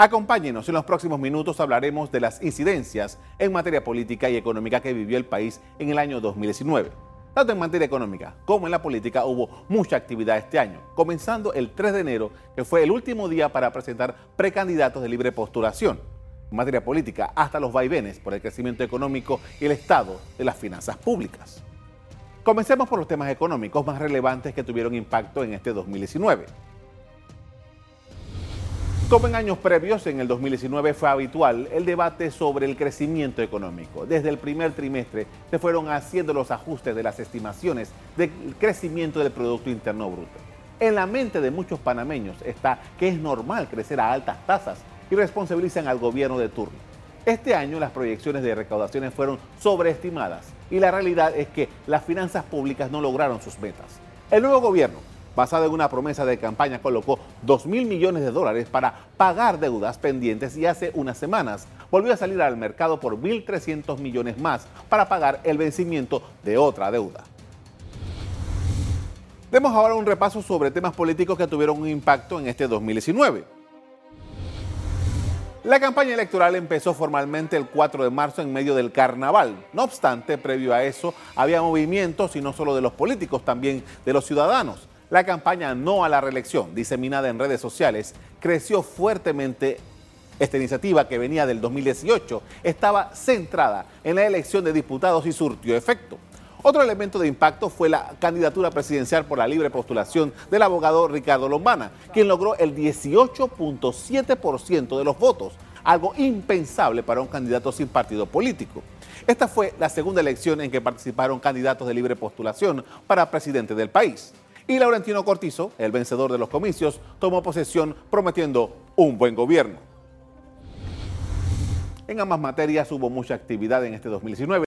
Acompáñenos, en los próximos minutos hablaremos de las incidencias en materia política y económica que vivió el país en el año 2019. Tanto en materia económica como en la política hubo mucha actividad este año, comenzando el 3 de enero, que fue el último día para presentar precandidatos de libre postulación. En materia política, hasta los vaivenes por el crecimiento económico y el estado de las finanzas públicas. Comencemos por los temas económicos más relevantes que tuvieron impacto en este 2019. Como en años previos, en el 2019 fue habitual el debate sobre el crecimiento económico. Desde el primer trimestre se fueron haciendo los ajustes de las estimaciones del crecimiento del Producto Interno Bruto. En la mente de muchos panameños está que es normal crecer a altas tasas y responsabilizan al gobierno de turno. Este año las proyecciones de recaudaciones fueron sobreestimadas y la realidad es que las finanzas públicas no lograron sus metas. El nuevo gobierno basado en una promesa de campaña, colocó 2 mil millones de dólares para pagar deudas pendientes y hace unas semanas volvió a salir al mercado por 1.300 millones más para pagar el vencimiento de otra deuda. Demos ahora un repaso sobre temas políticos que tuvieron un impacto en este 2019. La campaña electoral empezó formalmente el 4 de marzo en medio del carnaval. No obstante, previo a eso, había movimientos y no solo de los políticos, también de los ciudadanos. La campaña No a la reelección, diseminada en redes sociales, creció fuertemente. Esta iniciativa, que venía del 2018, estaba centrada en la elección de diputados y surtió efecto. Otro elemento de impacto fue la candidatura presidencial por la libre postulación del abogado Ricardo Lombana, quien logró el 18.7% de los votos, algo impensable para un candidato sin partido político. Esta fue la segunda elección en que participaron candidatos de libre postulación para presidente del país y Laurentino Cortizo, el vencedor de los comicios, tomó posesión prometiendo un buen gobierno. En ambas materias hubo mucha actividad en este 2019.